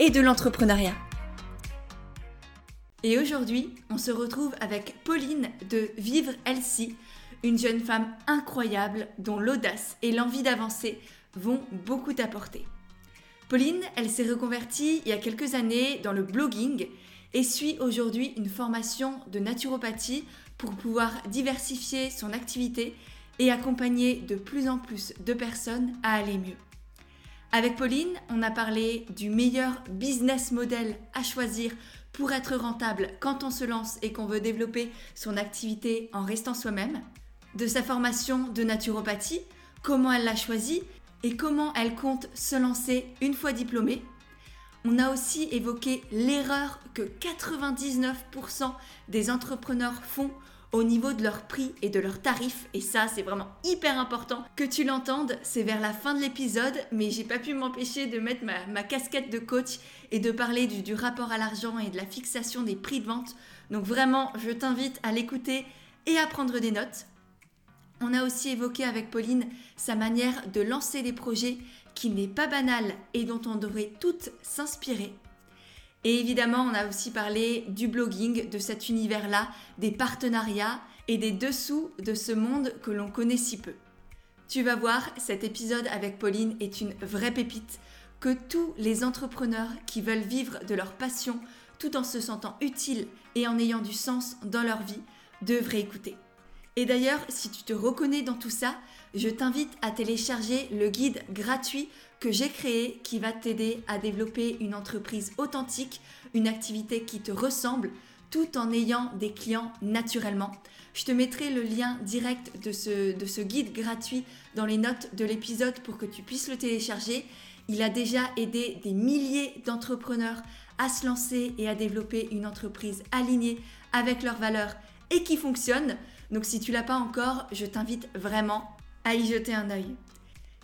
et de l'entrepreneuriat. Et aujourd'hui, on se retrouve avec Pauline de Vivre Elsie, une jeune femme incroyable dont l'audace et l'envie d'avancer vont beaucoup t'apporter. Pauline, elle s'est reconvertie il y a quelques années dans le blogging et suit aujourd'hui une formation de naturopathie pour pouvoir diversifier son activité et accompagner de plus en plus de personnes à aller mieux. Avec Pauline, on a parlé du meilleur business model à choisir pour être rentable quand on se lance et qu'on veut développer son activité en restant soi-même, de sa formation de naturopathie, comment elle l'a choisie et comment elle compte se lancer une fois diplômée. On a aussi évoqué l'erreur que 99% des entrepreneurs font au niveau de leur prix et de leurs tarifs. Et ça, c'est vraiment hyper important que tu l'entendes. C'est vers la fin de l'épisode, mais j'ai pas pu m'empêcher de mettre ma, casquette de coach et de parler du, du rapport à l'argent et de la fixation des prix de vente. Donc vraiment, je t'invite à l'écouter et à prendre des notes. On a aussi évoqué avec Pauline sa manière de lancer des projets qui n'est pas banal et dont on devrait toutes s'inspirer. Et évidemment, on a aussi parlé du blogging, de cet univers-là, des partenariats et des dessous de ce monde que l'on connaît si peu. Tu vas voir, cet épisode avec Pauline est une vraie pépite que tous les entrepreneurs qui veulent vivre de leur passion tout en se sentant utiles et en ayant du sens dans leur vie devraient écouter. Et d'ailleurs, si tu te reconnais dans tout ça, je t'invite à télécharger le guide gratuit que j'ai créé qui va t'aider à développer une entreprise authentique, une activité qui te ressemble, tout en ayant des clients naturellement. Je te mettrai le lien direct de ce, de ce guide gratuit dans les notes de l'épisode pour que tu puisses le télécharger. Il a déjà aidé des milliers d'entrepreneurs à se lancer et à développer une entreprise alignée avec leurs valeurs et qui fonctionne. Donc si tu l'as pas encore, je t'invite vraiment à y jeter un œil.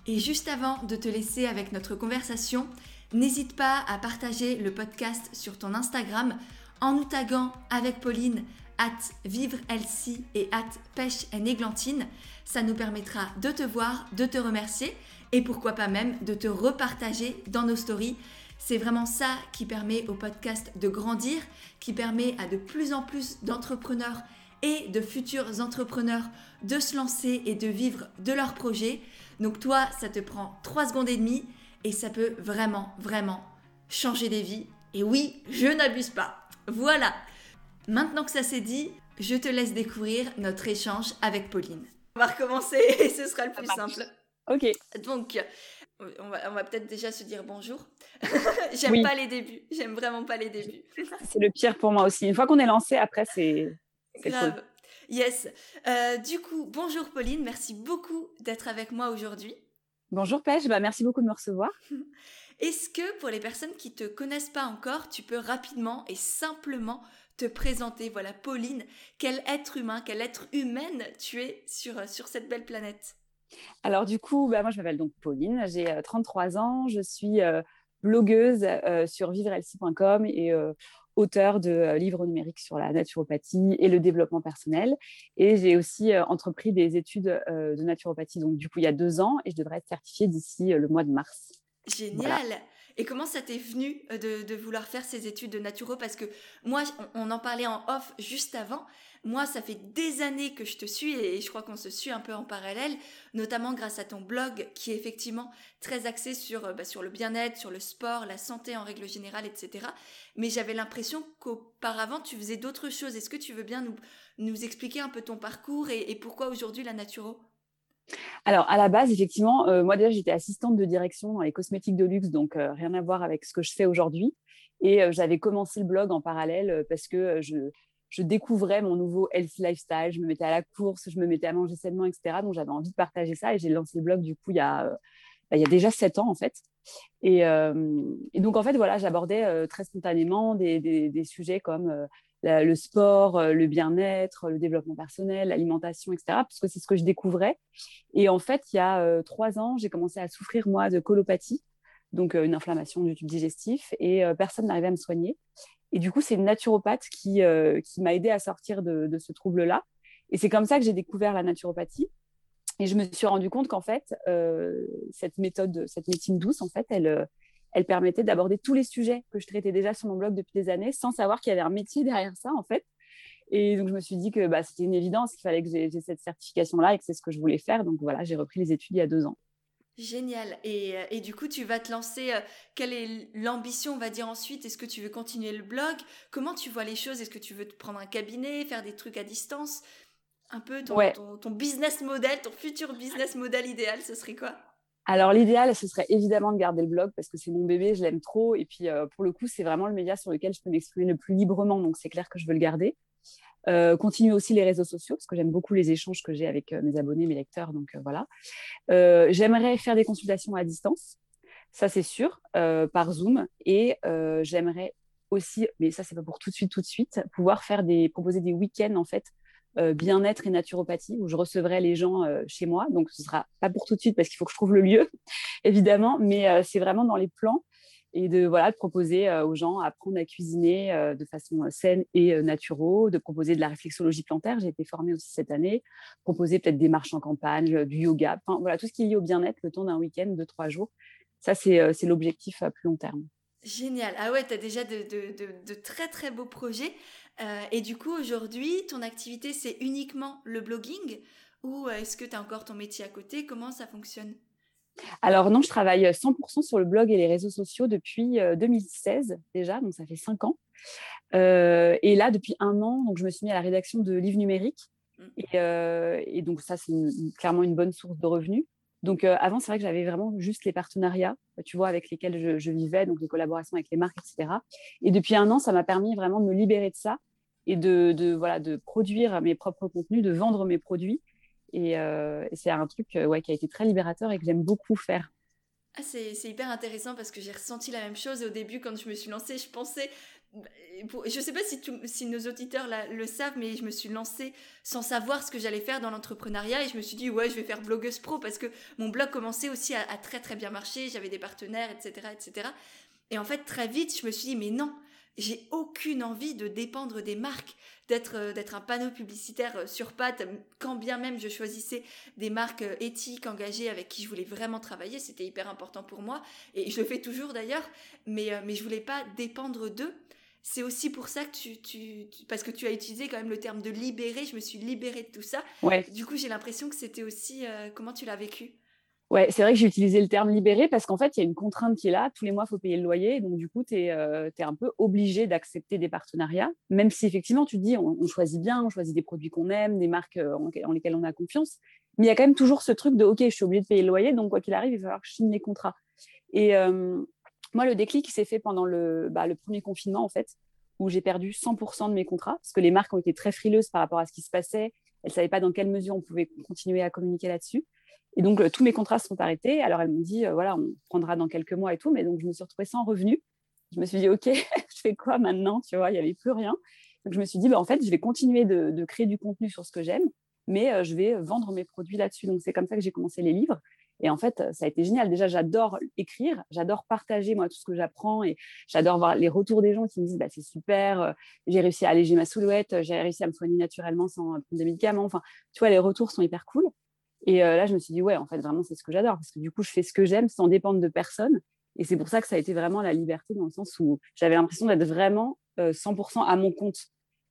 Et juste avant de te laisser avec notre conversation, n'hésite pas à partager le podcast sur ton Instagram en nous taguant avec Pauline at vivre Elsie et at pêche et églantine. Ça nous permettra de te voir, de te remercier et pourquoi pas même de te repartager dans nos stories. C'est vraiment ça qui permet au podcast de grandir, qui permet à de plus en plus d'entrepreneurs et de futurs entrepreneurs de se lancer et de vivre de leurs projets. Donc toi, ça te prend 3 secondes et demie et ça peut vraiment, vraiment changer des vies. Et oui, je n'abuse pas. Voilà. Maintenant que ça s'est dit, je te laisse découvrir notre échange avec Pauline. On va recommencer et ce sera le plus simple. Ok. Donc, on va, on va peut-être déjà se dire bonjour. J'aime pas les débuts. J'aime vraiment pas les débuts. c'est le pire pour moi aussi. Une fois qu'on est lancé, après, c'est Grave. Yes. Euh, du coup, bonjour Pauline, merci beaucoup d'être avec moi aujourd'hui. Bonjour Pêche, bah, merci beaucoup de me recevoir. Est-ce que pour les personnes qui ne te connaissent pas encore, tu peux rapidement et simplement te présenter? Voilà, Pauline, quel être humain, quelle être humaine tu es sur, euh, sur cette belle planète? Alors du coup, bah, moi je m'appelle donc Pauline, j'ai 33 euh, ans, je suis blogueuse sur vivrelsi.com et auteur de euh, livres numériques sur la naturopathie et le développement personnel. Et j'ai aussi euh, entrepris des études euh, de naturopathie, donc du coup, il y a deux ans, et je devrais être certifiée d'ici le mois de mars. Génial Et comment ça t'est venu de, vouloir faire ces études de naturo? Parce que moi, on, en parlait en off juste avant, moi, ça fait des années que je te suis et je crois qu'on se suit un peu en parallèle, notamment grâce à ton blog qui est effectivement très axé sur, euh, bah, sur le bien-être, sur le sport, la santé en règle générale, etc. Mais j'avais l'impression qu'auparavant, tu faisais d'autres choses. Est-ce que tu veux bien nous, nous expliquer un peu ton parcours et, pourquoi aujourd'hui la naturo? Alors, à la base, effectivement, euh, moi déjà, j'étais assistante de direction dans les cosmétiques de luxe, donc euh, rien à voir avec ce que je fais aujourd'hui. Et j'avais commencé le blog en parallèle parce que je, je découvrais mon nouveau healthy lifestyle, je me mettais à la course, je me mettais à manger sainement, etc. Donc j'avais envie de partager ça et j'ai lancé le blog du coup il y a, bah, il y a déjà sept ans en fait. Et, donc en fait, voilà, j'abordais très spontanément des, des, sujets comme le sport, le bien-être, le développement personnel, l'alimentation, etc. Parce que c'est ce que je découvrais. Et en fait, il y a trois ans, j'ai commencé à souffrir moi de colopathie donc une inflammation du tube digestif, et personne n'arrivait à me soigner. Et du coup, c'est une naturopathe qui, qui m'a aidé à sortir de, de ce trouble-là. Et c'est comme ça que j'ai découvert la naturopathie. Et je me suis rendu compte qu'en fait, cette méthode, cette médecine douce, en fait, elle, elle permettait d'aborder tous les sujets que je traitais déjà sur mon blog depuis des années, sans savoir qu'il y avait un métier derrière ça, en fait. Et donc, je me suis dit que bah, c'était une évidence qu'il fallait que j'ai cette certification-là et que c'est ce que je voulais faire. Donc, voilà, j'ai repris les études il y a deux ans. Génial. Et, euh, et, du coup, tu vas te lancer. Euh, quelle est l'ambition, on va dire ensuite? Est-ce que tu veux continuer le blog? Comment tu vois les choses? Est-ce que tu veux te prendre un cabinet, faire des trucs à distance? Un peu ton, ton, business model, ton futur business model idéal, ce serait quoi? Alors l'idéal, ce serait évidemment de garder le blog parce que c'est mon bébé, je l'aime trop. Et puis euh, pour le coup, c'est vraiment le média sur lequel je peux m'exprimer le plus librement. Donc c'est clair que je veux le garder. Euh, continuer aussi les réseaux sociaux parce que j'aime beaucoup les échanges que j'ai avec euh, mes abonnés, mes lecteurs. Donc voilà. j'aimerais faire des consultations à distance, ça c'est sûr, par Zoom. Et j'aimerais aussi, mais ça c'est pas pour tout de suite, tout de suite, pouvoir faire des, proposer des week-ends en fait bien-être et naturopathie où je recevrai les gens chez moi. Donc ce sera pas pour tout de suite parce qu'il faut que je trouve le lieu, évidemment, mais c'est vraiment dans les plans et de, voilà, proposer aux gens à apprendre à cuisiner de façon saine et naturelle, de proposer de la réflexologie plantaire. J'ai été formée aussi cette année, proposer peut-être des marches en campagne, du yoga, enfin, voilà, tout ce qui est lié au bien-être le temps d'un week-end de trois jours. Ça, c'est l'objectif à plus long terme. Génial. Ah ouais, tu as déjà de, très très beaux projets. Et du coup, aujourd'hui, ton activité, c'est uniquement le blogging ou est-ce que tu as encore ton métier à côté? Comment ça fonctionne? Alors non, je travaille 100% sur le blog et les réseaux sociaux depuis 2016 déjà, donc ça fait cinq ans. et là, depuis un an, donc je me suis mis à la rédaction de livres numériques. Mmh. Et, donc ça, c'est clairement une bonne source de revenus. Donc avant, c'est vrai que j'avais vraiment juste les partenariats, tu vois, avec lesquels je, vivais, donc les collaborations avec les marques, etc. Et depuis un an, ça m'a permis vraiment de me libérer de ça et de, voilà, de produire mes propres contenus, de vendre mes produits euh, et, c'est un truc euh, ouais, qui a été très libérateur et que j'aime beaucoup faire. Ah, c'est, hyper intéressant parce que j'ai ressenti la même chose. au début, quand je me suis lancée, je pensais. Je ne sais pas si, si nos auditeurs le savent, mais je me suis lancée sans savoir ce que j'allais faire dans l'entrepreneuriat et je me suis dit, ouais, je vais faire blogueuse pro parce que mon blog commençait aussi à, à très très bien marcher. J'avais des partenaires, etc., etc. Et en fait, très vite, je me suis dit, mais non, j'ai aucune envie de dépendre des marques, d'être euh, d'être un panneau publicitaire euh, sur pattes, quand bien même je choisissais des marques euh, éthiques, engagées, avec qui je voulais vraiment travailler, c'était hyper important pour moi, et je le fais toujours d'ailleurs, mais, mais je voulais pas dépendre d'eux. C'est aussi pour ça que tu, tu, parce que tu as utilisé quand même le terme de libérer, je me suis libérée de tout ça. Ouais. Du coup, j'ai l'impression que c'était aussi, comment tu l'as vécu? Ouais, c'est vrai que j'ai utilisé le terme libéré parce qu'en fait, il y a une contrainte qui est là. Tous les mois, il faut payer le loyer. Donc, du coup, tu es, euh, un peu obligé d'accepter des partenariats, même si effectivement, tu te dis, on, choisit bien, on choisit des produits qu'on aime, des marques euh, en, lesquelles on a confiance. Mais il y a quand même toujours ce truc de, OK, je suis obligé de payer le loyer. Donc, quoi qu'il arrive, il va falloir que je signe les contrats. Et moi, le déclic s'est fait pendant le, bah, le premier confinement, en fait, où j'ai perdu 100% de mes contrats parce que les marques ont été très frileuses par rapport à ce qui se passait. Elles ne savaient pas dans quelle mesure on pouvait continuer à communiquer là-dessus. Et donc, euh, tous mes contrats sont arrêtés. Alors, elles m'ont dit, euh, voilà, on prendra dans quelques mois et tout. Mais donc, je me suis retrouvée sans revenu. Je me suis dit, OK, je fais quoi maintenant Tu vois, il n'y avait plus rien. Donc, je me suis dit, bah, en fait, je vais continuer de, créer du contenu sur ce que j'aime, mais euh, je vais vendre mes produits là-dessus. Donc, c'est comme ça que j'ai commencé les livres. Et en fait, ça a été génial. Déjà, j'adore écrire, j'adore partager moi tout ce que j'apprends et j'adore voir les retours des gens qui me disent bah, c'est super, j'ai réussi à alléger ma silhouette, j'ai réussi à me soigner naturellement sans prendre des médicaments. Enfin, tu vois, les retours sont hyper cool. Et euh, là, je me suis dit, ouais, en fait, vraiment, c'est ce que j'adore, parce que du coup, je fais ce que j'aime sans dépendre de personne. Et c'est pour ça que ça a été vraiment la liberté, dans le sens où j'avais l'impression d'être vraiment 100% euh, à mon compte.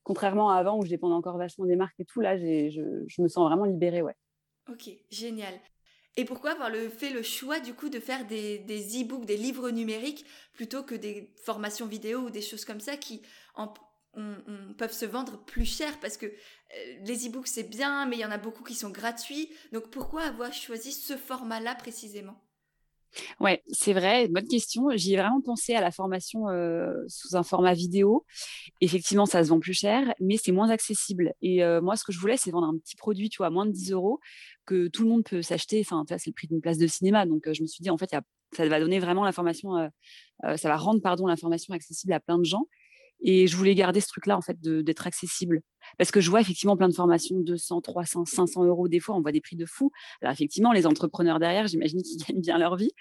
Contrairement à avant, où je dépendais encore vachement des marques et tout, là, je, je, me sens vraiment libérée, ouais. Ok, génial. Et pourquoi avoir le, fait le choix du coup de faire des, des e-books, des livres numériques, plutôt que des formations vidéo ou des choses comme ça qui, peuvent se vendre plus cher? Parce que les e-books c'est bien, mais il y en a beaucoup qui sont gratuits. Donc pourquoi avoir choisi ce format-là précisément? Ouais, c'est vrai, bonne question. J'y ai vraiment pensé à la formation euh, sous un format vidéo. Effectivement, ça se vend plus cher, mais c'est moins accessible. Et euh, moi, ce que je voulais, c'est vendre un petit produit, tu vois, à moins de 10 euros, que tout le monde peut s'acheter. Enfin, c'est le prix d'une place de cinéma. Donc, euh, je me suis dit, en fait, ça va donner vraiment l'information, ça va rendre, pardon, l'information accessible à plein de gens. Et je voulais garder ce truc-là, en fait, d'être accessible. Parce que je vois effectivement plein de formations, 200, 300, 500 euros des fois, on voit des prix de fou. Alors effectivement, les entrepreneurs derrière, j'imagine qu'ils gagnent bien leur vie.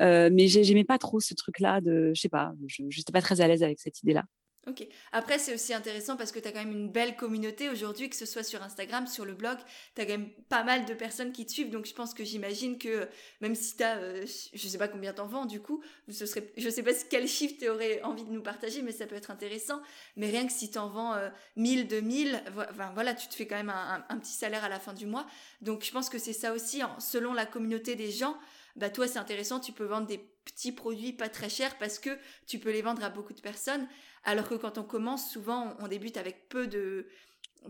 Euh, mais j'aimais pas trop ce truc-là de, je sais pas, je n'étais pas très à l'aise avec cette idée-là. Ok. Après, c'est aussi intéressant parce que tu as quand même une belle communauté aujourd'hui, que ce soit sur Instagram, sur le blog, tu as quand même pas mal de personnes qui te suivent. Donc, je pense que j'imagine que même si tu as, euh, je sais pas combien t'en vends du coup, ce serait, je sais pas quel chiffre tu aurais envie de nous partager, mais ça peut être intéressant. Mais rien que si tu en vends 1000, 2000, enfin, voilà, tu te fais quand même un, petit salaire à la fin du mois. Donc, je pense que c'est ça aussi, selon la communauté des gens bah toi c'est intéressant, tu peux vendre des petits produits pas très chers parce que tu peux les vendre à beaucoup de personnes. Alors que quand on commence, souvent on, débute avec peu de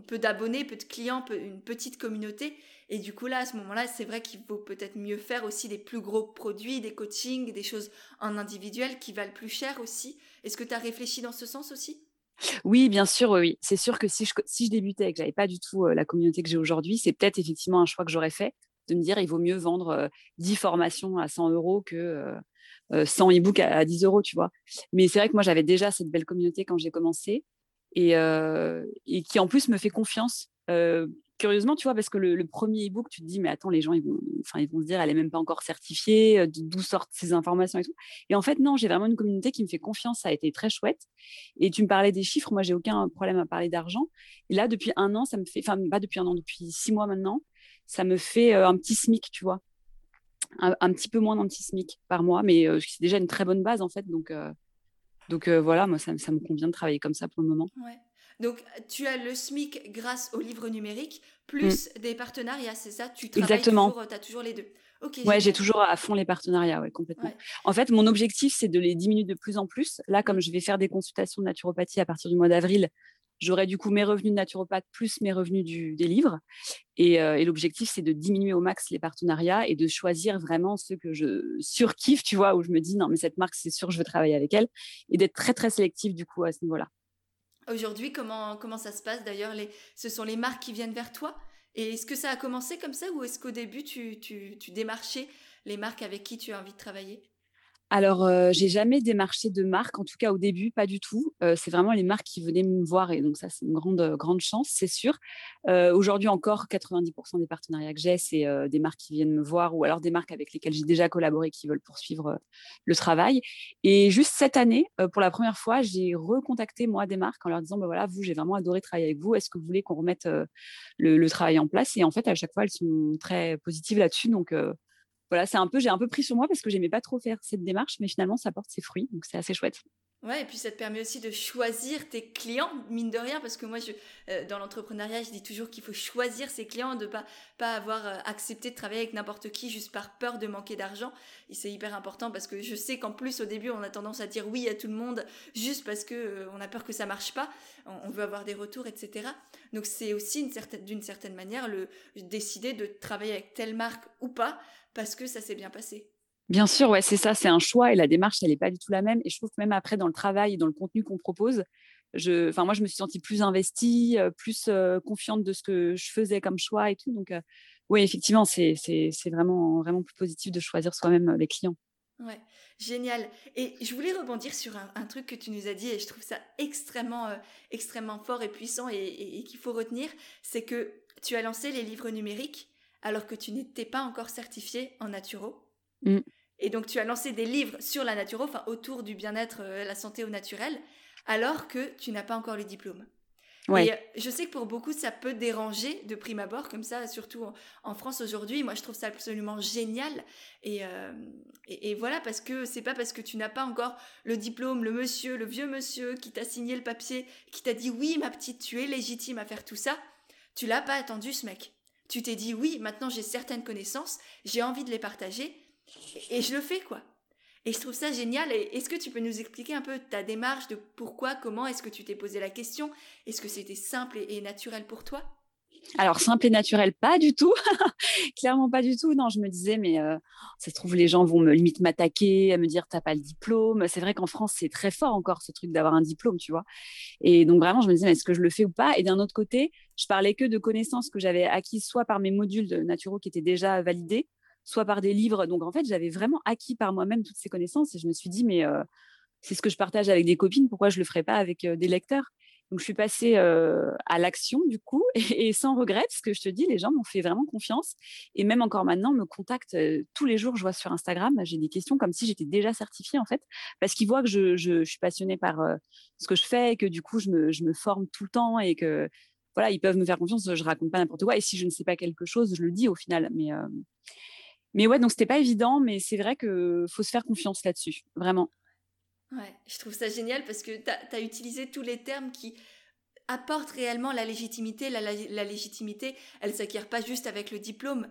peu d'abonnés, peu de clients, une petite communauté. Et du coup, là, à ce moment-là, c'est vrai qu'il vaut peut-être mieux faire aussi des plus gros produits, des coachings, des choses en individuel qui valent plus cher aussi. Est-ce que tu as réfléchi dans ce sens aussi? Oui, bien sûr, oui. C'est sûr que si je, si je débutais et que j'avais pas du tout euh, la communauté que j'ai aujourd'hui, c'est peut-être effectivement un choix que j'aurais fait de me dire il vaut mieux vendre 10 formations à 100 euros que 100 e-books à, 10 euros, tu vois. Mais c'est vrai que moi, j'avais déjà cette belle communauté quand j'ai commencé et, qui en plus me fait confiance. curieusement, tu vois, parce que le, premier e-book, tu te dis, mais attends, les gens, ils vont, enfin, ils vont se dire, elle est même pas encore certifiée, d'où sortent ces informations et tout. Et en fait, non, j'ai vraiment une communauté qui me fait confiance. Ça a été très chouette. Et tu me parlais des chiffres. Moi, j'ai aucun problème à parler d'argent. Et là, depuis un an, ça me fait, enfin, pas depuis un an, depuis six mois maintenant, ça me fait euh, un petit SMIC, tu vois. Un, petit peu moins d'un petit SMIC par mois, mais euh, c'est déjà une très bonne base en fait. Donc, euh, donc voilà, moi, ça, me convient de travailler comme ça pour le moment. Donc, tu as le SMIC grâce au livre numérique, plus mm. des partenariats, c'est ça? Tu travailles Exactement. toujours, tu as toujours les deux. Okay, ouais, j'ai toujours à fond les partenariats, ouais, complètement. En fait, mon objectif, c'est de les diminuer de plus en plus. Là, comme mm. je vais faire des consultations de naturopathie à partir du mois d'avril, J'aurai du coup mes revenus de naturopathe plus mes revenus des livres. Euh, et, l'objectif, c'est de diminuer au max les partenariats et de choisir vraiment ceux que je surkiffe, tu vois, où je me dis non, mais cette marque, c'est sûr, je veux travailler avec elle. Et d'être très, très sélectif du coup à ce niveau-là. Aujourd'hui, comment, comment ça se passe d'ailleurs les... Ce sont les marques qui viennent vers toi? Et est-ce que ça a commencé comme ça ou est-ce qu'au début, tu, tu, tu démarchais les marques avec qui tu as envie de travailler? Alors, euh, j'ai jamais démarché de marque, en tout cas au début, pas du tout. Euh, c'est vraiment les marques qui venaient me voir et donc ça, c'est une grande, euh, grande chance, c'est sûr. Aujourd'hui encore, 90% des partenariats que j'ai, c'est des marques qui viennent me voir ou alors des marques avec lesquelles j'ai déjà collaboré qui veulent poursuivre le travail. Et juste cette année, pour la première fois, j'ai recontacté moi des marques en leur disant, bah voilà, vous, j'ai vraiment adoré travailler avec vous. Est-ce que vous voulez qu'on remette le, le, travail en place? Et en fait, à chaque fois, elles sont très positives là-dessus. Donc, voilà, c'est un peu, j'ai un peu pris sur moi parce que j'aimais pas trop faire cette démarche, mais finalement, ça porte ses fruits, donc c'est assez chouette. Et puis ça te permet aussi de choisir tes clients, mine de rien, parce que moi, euh, dans l'entrepreneuriat, je dis toujours qu'il faut choisir ses clients, de pas pas avoir euh, accepté de travailler avec n'importe qui juste par peur de manquer d'argent. Et c'est hyper important parce que je sais qu'en plus, au début, on a tendance à dire oui à tout le monde juste parce que euh, on a peur que ça marche pas, on, veut avoir des retours, etc. Donc c'est aussi d'une certaine manière le décider de travailler avec telle marque ou pas parce que ça s'est bien passé. Bien sûr, ouais, c'est ça, c'est un choix et la démarche, elle n'est pas du tout la même. Et je trouve que même après, dans le travail et dans le contenu qu'on propose, je, enfin, moi, je me suis sentie plus investie, plus euh, confiante de ce que je faisais comme choix et tout. Donc, euh, oui, effectivement, c'est vraiment, vraiment plus positif de choisir soi-même les clients. Ouais, génial. Et je voulais rebondir sur un, truc que tu nous as dit et je trouve ça extrêmement, extrêmement fort et puissant et qu'il faut retenir, c'est que tu as lancé les livres numériques alors que tu n'étais pas encore certifié en naturo. Mm. Et donc tu as lancé des livres sur la naturo, enfin autour du bien-être, euh, la santé au naturel, alors que tu n'as pas encore le diplôme. Et euh, je sais que pour beaucoup, ça peut déranger de prime abord, comme ça, surtout en, France aujourd'hui. Moi, je trouve ça absolument génial. Euh, et, et, voilà, parce que c'est pas parce que tu n'as pas encore le diplôme, le monsieur, le vieux monsieur qui t'a signé le papier, qui t'a dit oui, ma petite, tu es légitime à faire tout ça. Tu l'as pas attendu, ce mec. Tu t'es dit oui, maintenant j'ai certaines connaissances, j'ai envie de les partager et je le fais quoi. Et je trouve ça génial. Est-ce que tu peux nous expliquer un peu ta démarche de pourquoi, comment est-ce que tu t'es posé la question? Est-ce que c'était simple et, naturel pour toi? Alors, simple et naturel, pas du tout. Clairement pas du tout. Non, je me disais, mais euh, ça se trouve, les gens vont me limite m'attaquer, à me dire, t'as pas le diplôme. C'est vrai qu'en France, c'est très fort encore ce truc d'avoir un diplôme, tu vois. Et donc, vraiment, je me disais, est-ce que je le fais ou pas? Et d'un autre côté, je parlais que de connaissances que j'avais acquises soit par mes modules de naturaux qui étaient déjà validés, soit par des livres. Donc, en fait, j'avais vraiment acquis par moi-même toutes ces connaissances. Et je me suis dit, mais euh, c'est ce que je partage avec des copines, pourquoi je le ferais pas avec euh, des lecteurs? Donc, je suis passée à l'action, du coup, et, sans regret, parce que je te dis, les gens m'ont fait vraiment confiance. Et même encore maintenant, me contactent tous les jours. Je vois sur Instagram, j'ai des questions comme si j'étais déjà certifiée, en fait, parce qu'ils voient que je, suis passionnée par ce que je fais et que, du coup, je me, forme tout le temps et que, voilà, ils peuvent me faire confiance. Je raconte pas n'importe quoi. Et si je ne sais pas quelque chose, je le dis au final. Mais, mais ouais, donc c'était pas évident, mais c'est vrai qu'il faut se faire confiance là-dessus, vraiment. Ouais, je trouve ça génial parce que tu as, utilisé tous les termes qui apportent réellement la légitimité. La, légitimité, elle s'acquiert pas juste avec le diplôme.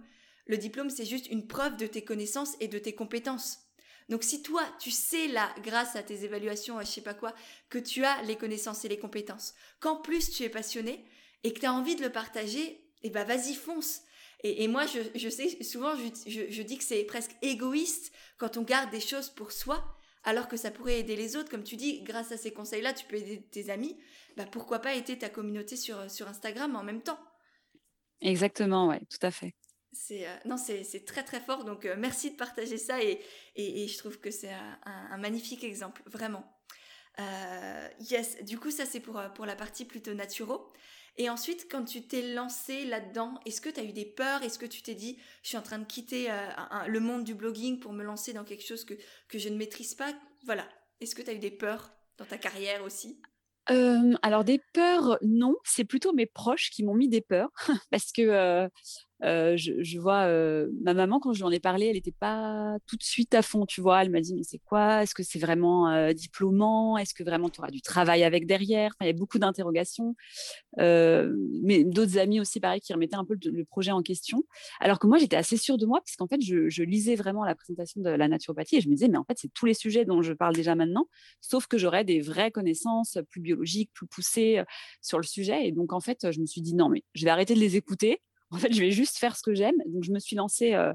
Le diplôme, c'est juste une preuve de tes connaissances et de tes compétences. Donc si toi, tu sais là, grâce à tes évaluations, je sais pas quoi, que tu as les connaissances et les compétences, qu'en plus tu es passionné et que tu as envie de le partager, eh ben vas-y, fonce. Et, moi, je, sais, souvent, je dis que c'est presque égoïste quand on garde des choses pour soi alors que ça pourrait aider les autres. Comme tu dis, grâce à ces conseils-là, tu peux aider tes amis. Bah, pourquoi pas aider ta communauté sur, sur Instagram en même temps? Exactement, ouais, tout à fait. C'est euh, non, c'est très très fort. Donc euh, merci de partager ça et, et, je trouve que c'est un, magnifique exemple, vraiment. Euh, yes, du coup ça c'est pour, pour la partie plutôt naturaux. Et ensuite, quand tu t'es lancé là-dedans, est-ce que tu as eu des peurs? Est-ce que tu t'es dit, je suis en train de quitter euh, le monde du blogging pour me lancer dans quelque chose que, je ne maîtrise pas? Voilà. Est-ce que tu as eu des peurs dans ta carrière aussi? Euh, alors des peurs, non, c'est plutôt mes proches qui m'ont mis des peurs. Parce que euh, euh, je, vois euh, ma maman quand je lui en ai parlé, elle n'était pas tout de suite à fond, tu vois. Elle m'a dit mais c'est quoi? Est-ce que c'est vraiment euh, diplômant? Est-ce que vraiment tu auras du travail avec derrière? Il y a beaucoup d'interrogations. mais d'autres amis aussi, pareil, qui remettaient un peu le, projet en question. Alors que moi, j'étais assez sûre de moi, puisqu'en fait, je, je, lisais vraiment la présentation de la naturopathie et je me disais mais en fait, c'est tous les sujets dont je parle déjà maintenant, sauf que j'aurais des vraies connaissances plus biologiques, plus poussées sur le sujet. Et donc en fait, je me suis dit non mais je vais arrêter de les écouter en fait, je vais juste faire ce que j'aime. Donc, je me suis lancée. Euh,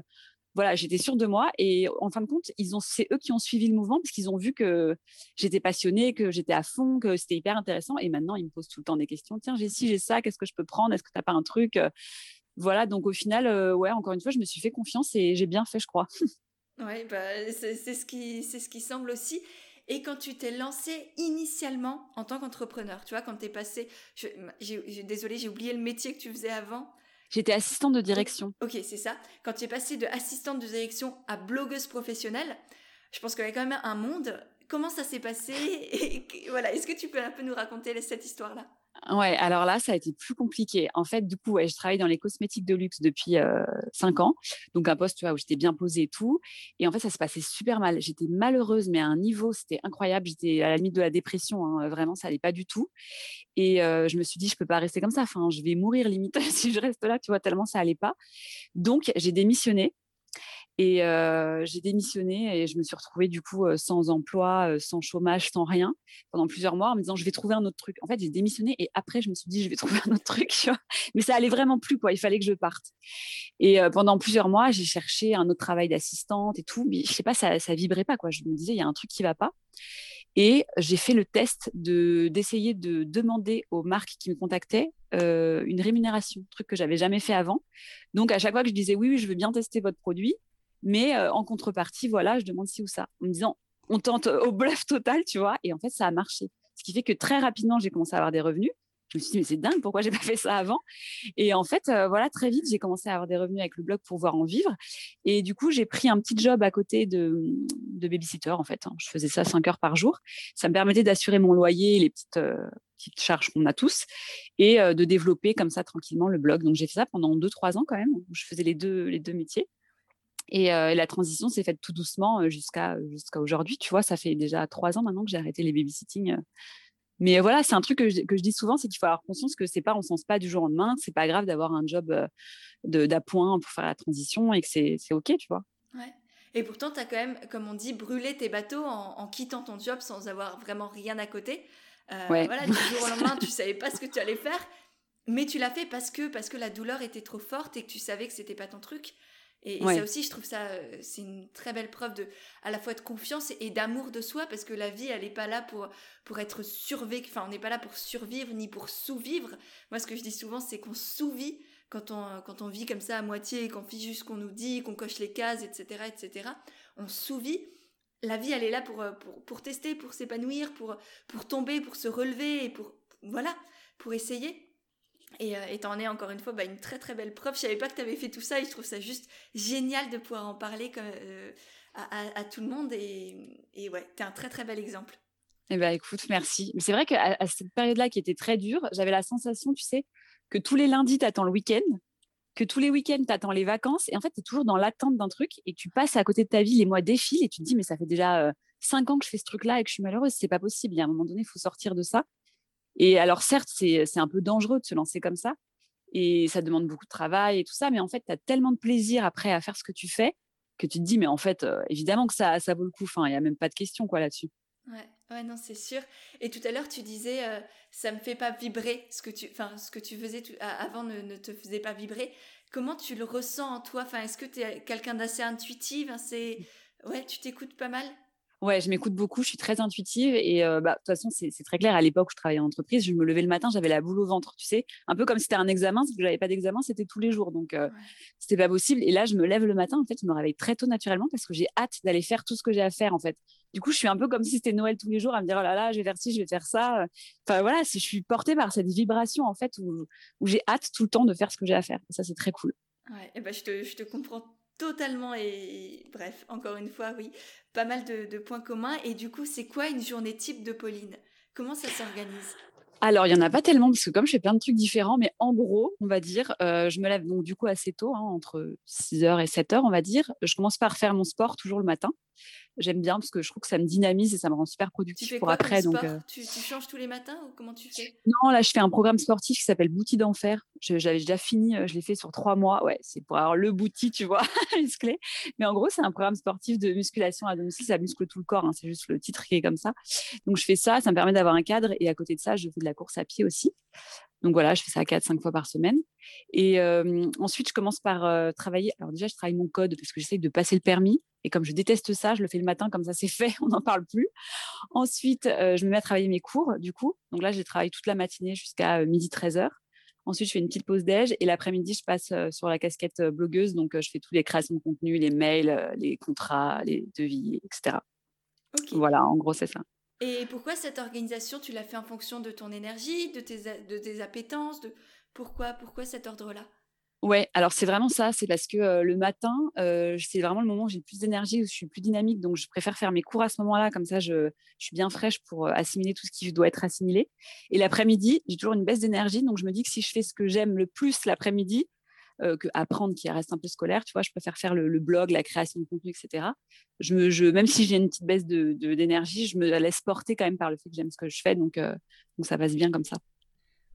voilà, j'étais sûre de moi. Et en fin de compte, ils ont, c'est eux qui ont suivi le mouvement parce qu'ils ont vu que j'étais passionnée, que j'étais à fond, que c'était hyper intéressant. Et maintenant, ils me posent tout le temps des questions. Tiens, j'ai ci, j'ai ça. Qu'est-ce que je peux prendre? Est-ce que tu n'as pas un truc? Voilà. Donc, au final, euh, ouais, encore une fois, je me suis fait confiance et j'ai bien fait, je crois. Oui, bah, c'est, ce qui, c'est ce qui semble aussi. Et quand tu t'es lancé initialement en tant qu'entrepreneur, tu vois, quand tu es passé, je, j'ai, désolé, j'ai oublié le métier que tu faisais avant. J'étais assistante de direction. Ok, c'est ça. Quand tu es passée de assistante de direction à blogueuse professionnelle, je pense qu'il y a quand même un monde. Comment ça s'est passé? Et, voilà, est-ce que tu peux un peu nous raconter cette histoire-là? Ouais, alors là, ça a été plus compliqué. En fait, du coup, je travaille dans les cosmétiques de luxe depuis euh, cinq ans. Donc, un poste tu vois, où j'étais bien posée et tout. Et en fait, ça se passait super mal. J'étais malheureuse, mais à un niveau, c'était incroyable. J'étais à la limite de la dépression. Hein. Vraiment, ça allait pas du tout. Et euh, je me suis dit, je peux pas rester comme ça. Enfin, je vais mourir limite si je reste là, tu vois, tellement ça allait pas. Donc, j'ai démissionné. Et j'ai démissionné et je me suis retrouvée du coup sans emploi, sans chômage, sans rien pendant plusieurs mois en me disant je vais trouver un autre truc. En fait, j'ai démissionné et après je me suis dit je vais trouver un autre truc. Mais ça allait vraiment plus quoi. Il fallait que je parte. Et pendant plusieurs mois, j'ai cherché un autre travail d'assistante et tout. Mais je sais pas, ça, ça vibrait pas quoi. Je me disais il y a un truc qui va pas. Et j'ai fait le test de d'essayer de demander aux marques qui me contactaient une rémunération, truc que j'avais jamais fait avant. Donc à chaque fois que je disais oui, oui, je veux bien tester votre produit, mais euh, en contrepartie, voilà, je demande ci ou ça. En me disant, on tente au bluff total, tu vois. Et en fait, ça a marché. Ce qui fait que très rapidement, j'ai commencé à avoir des revenus. Je me suis dit, mais c'est dingue, pourquoi j'ai pas fait ça avant? Et en fait, euh, voilà, très vite, j'ai commencé à avoir des revenus avec le blog pour pouvoir en vivre. Et du coup, j'ai pris un petit job à côté de, babysitter, en fait. Hein. Je faisais ça 5 heures par jour. Ça me permettait d'assurer mon loyer, les petites, euh, petites charges qu'on a tous, et de développer comme ça tranquillement le blog. Donc, j'ai fait ça pendant 2-3 ans quand même. Où je faisais les deux, les deux métiers. Euh, et, la transition s'est faite tout doucement euh, jusqu'à jusqu'à aujourd'hui. Tu vois, ça fait déjà trois ans maintenant que j'ai arrêté les babysitting. Euh. Mais voilà, c'est un truc que je, que je dis souvent, c'est qu'il faut avoir conscience que c'est pas, on sens pas du jour au lendemain, c'est pas grave d'avoir un job d'appoint pour faire la transition et que c'est OK, tu vois. Ouais. Et pourtant, tu as quand même, comme on dit, brûlé tes bateaux en, quittant ton job sans avoir vraiment rien à côté. Voilà, du jour au lendemain, tu savais pas ce que tu allais faire. mais tu l'as fait parce que, parce que la douleur était trop forte et que tu savais que c'était pas ton truc. Et, ça aussi, je trouve ça, euh, c'est une très belle preuve de, à la fois de confiance et, d'amour de soi, parce que la vie, elle n'est pas là pour, pour être survécu, enfin, on n'est pas là pour survivre ni pour sous-vivre. Moi, ce que je dis souvent, c'est qu'on sous-vit quand on, quand on vit comme ça à moitié, qu'on fait juste ce qu'on nous dit, qu'on coche les cases, etc., etc. On sous-vit. La vie, elle est là pour, euh, pour, pour tester, pour s'épanouir, pour, pour tomber, pour se relever et pour, voilà, pour essayer. Et euh, t'en es encore une fois bah, une très très belle preuve. Je savais pas que tu avais fait tout ça et je trouve ça juste génial de pouvoir en parler euh, à, tout le monde. Et, et ouais, tu es un très très bel exemple. Eh ben, écoute, merci. Mais c'est vrai qu'à à cette période-là qui était très dure, j'avais la sensation, tu sais, que tous les lundis, tu attends le week-end, que tous les week-ends, tu attends les vacances. Et en fait, tu es toujours dans l'attente d'un truc et tu passes à côté de ta vie, les mois défilent et tu te dis, mais ça fait déjà euh, cinq ans que je fais ce truc-là et que je suis malheureuse. C'est pas possible. Il y a un moment donné, il faut sortir de ça. Et alors, certes, c'est un peu dangereux de se lancer comme ça. Et ça demande beaucoup de travail et tout ça. Mais en fait, tu as tellement de plaisir après à faire ce que tu fais que tu te dis, mais en fait, euh, évidemment que ça, ça vaut le coup. Il n'y a même pas de question quoi là-dessus. Ouais, ouais, non, c'est sûr. Et tout à l'heure, tu disais, euh, ça me fait pas vibrer. Ce que tu, ce que tu faisais avant ne, te faisait pas vibrer. Comment tu le ressens en toi? Est-ce que tu es quelqu'un d'assez intuitif? Ouais, tu t'écoutes pas mal? Ouais, je m'écoute beaucoup, je suis très intuitive et euh, bah, de toute façon, c'est très clair. À l'époque où je travaillais en entreprise, je me levais le matin, j'avais la boule au ventre, tu sais, un peu comme si c'était un examen, si je n'avais pas d'examen, c'était tous les jours, donc euh, c'était pas possible. Et là, je me lève le matin, en fait, je me réveille très tôt naturellement parce que j'ai hâte d'aller faire tout ce que j'ai à faire, en fait. Du coup, je suis un peu comme si c'était Noël tous les jours, à me dire oh là là, je vais faire ci, je vais faire ça. Enfin voilà, je suis portée par cette vibration en fait où, où j'ai hâte tout le temps de faire ce que j'ai à faire. Et ça, c'est très cool. Ouais, et ben je te, je te comprends totalement et bref, encore une fois, oui, pas mal de, points communs. Et du coup, c'est quoi une journée type de Pauline? Comment ça s'organise? Alors, il n'y en a pas tellement, parce que comme je fais plein de trucs différents, mais en gros, on va dire, euh, je me lève donc du coup assez tôt, hein, entre 6h et 7h, on va dire. Je commence par faire mon sport toujours le matin j'aime bien parce que je trouve que ça me dynamise et ça me rend super productif pour après. Donc, euh tu, changes tous les matins ou comment tu fais? Non, là, je fais un programme sportif qui s'appelle Bouti d'enfer. J'avais déjà fini, euh, je l'ai fait sur trois mois. Ouais, c'est pour avoir le bouti, tu vois, musclé. Mais en gros, c'est un programme sportif de musculation à domicile. Ça muscle tout le corps. Hein, c'est juste le titre qui est comme ça. Donc, je fais ça. Ça me permet d'avoir un cadre. Et à côté de ça, je fais de la course à pied aussi. Donc voilà, je fais ça 4-5 fois par semaine. Et ensuite, je commence par travailler. Alors déjà, je travaille mon code parce que j'essaye de passer le permis. Et comme je déteste ça, je le fais le matin, comme ça c'est fait, on n'en parle plus. Ensuite, je me mets à travailler mes cours, du coup. Donc là, je travaille toute la matinée jusqu'à midi 13h. Ensuite, je fais une petite pause déj et l'après-midi, je passe sur la casquette blogueuse. Donc, je fais toutes les créations de contenu, les mails, les contrats, les devis, etc. Voilà, en gros, c'est ça. Et pourquoi cette organisation, tu l'as fait en fonction de ton énergie, de tes, de tes appétences de... Pourquoi, pourquoi cet ordre-là? Ouais, alors c'est vraiment ça. C'est parce que euh, le matin, euh, c'est vraiment le moment où j'ai plus d'énergie, où je suis plus dynamique. Donc, je préfère faire mes cours à ce moment-là. Comme ça, je, je, suis bien fraîche pour euh, assimiler tout ce qui doit être assimilé. Et l'après-midi, j'ai toujours une baisse d'énergie. Donc, je me dis que si je fais ce que j'aime le plus l'après-midi, euh, que apprendre qui reste un peu scolaire. Tu vois, je préfère faire le, blog, la création de contenu, etc. Je me, je, même si j'ai une petite baisse de, d'énergie, je me laisse porter quand même par le fait que j'aime ce que je fais. Donc, euh, donc ça passe bien comme ça.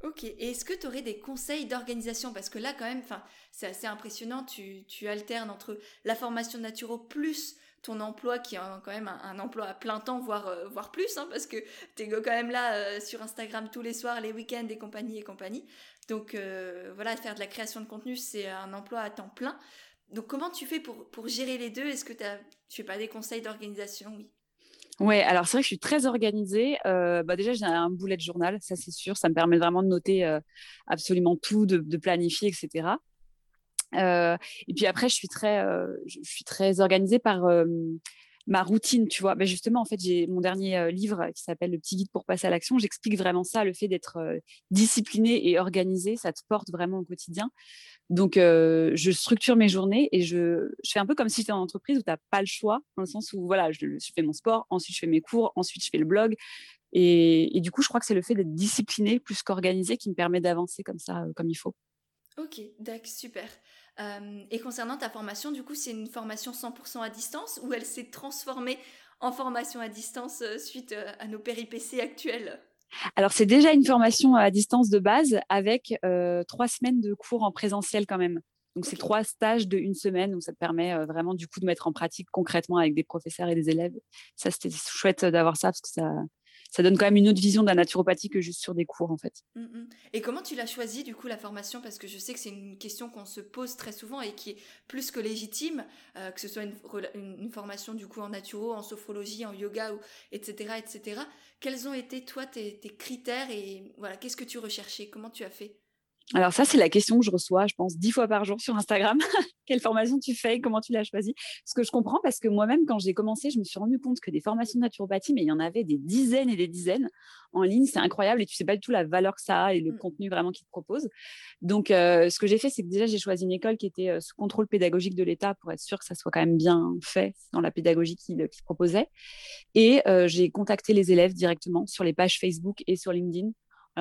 Ok, et est-ce que tu aurais des conseils d'organisation? Parce que là, quand même, c'est assez impressionnant, tu, tu, alternes entre la formation naturo plus ton emploi qui est quand même un, emploi à plein temps, voire, euh, voire plus, hein, parce que tu es quand même là sur Instagram tous les soirs, les week-ends et compagnie et compagnie. Donc euh, voilà, faire de la création de contenu, c'est un emploi à temps plein. Donc comment tu fais pour, pour gérer les deux? Est-ce que tu sais pas, des conseils d'organisation? Oui. Ouais, alors c'est vrai que je suis très organisée. Euh, bah déjà, j'ai un bullet journal, ça c'est sûr. Ça me permet vraiment de noter euh, absolument tout, de, de planifier, etc. et puis après, je suis très, je, suis très organisée par ma routine, tu vois. Ben justement, en fait, j'ai mon dernier euh, livre qui s'appelle Le petit guide pour passer à l'action. J'explique vraiment ça, le fait d'être euh, discipliné et organisé, ça te porte vraiment au quotidien. Donc, euh, je structure mes journées et je, je fais un peu comme si j'étais en entreprise où tu n'as pas le choix, dans le sens où, voilà, je, fais mon sport, ensuite je fais mes cours, ensuite je fais le blog. Et, et du coup, je crois que c'est le fait d'être discipliné plus qu'organisé qui me permet d'avancer comme ça, comme il faut. Ok, d'accord, super. Euh, et concernant ta formation, du coup, c'est une formation 100% à distance ou elle s'est transformée en formation à distance euh, suite euh, à nos péripéties actuelles? Alors, c'est déjà une formation à distance de base avec trois semaines de cours en présentiel quand même. Donc, c'est trois stages de une semaine. Donc, ça te permet vraiment du coup de mettre en pratique concrètement avec des professeurs et des élèves. Ça, c'était chouette d'avoir ça parce que ça, ça donne quand même une autre vision de la naturopathie que juste sur des cours en fait. Mmh, mmh. Et comment tu l'as choisi du coup la formation? Parce que je sais que c'est une question qu'on se pose très souvent et qui est plus que légitime, euh, que ce soit une, formation du coup en naturo, en sophrologie, en yoga, etc., etc. Quels ont été toi tes, tes critères et voilà qu'est-ce que tu recherchais? Comment tu as fait? Alors ça, c'est la question que je reçois, je pense, dix fois par jour sur Instagram. Quelle formation tu fais? Comment tu l'as choisi Ce que je comprends, parce que moi-même, quand j'ai commencé, je me suis rendu compte que des formations de naturopathie, mais il y en avait des dizaines et des dizaines en ligne. C'est incroyable et tu sais pas du tout la valeur que ça a et le mmh. contenu vraiment qu'ils te proposent. Donc, euh, ce que j'ai fait, c'est que déjà, j'ai choisi une école qui était euh, sous contrôle pédagogique de l'État pour être sûr que ça soit quand même bien fait dans la pédagogie qu'ils proposaient. Et euh, j'ai contacté les élèves directement sur les pages Facebook et sur LinkedIn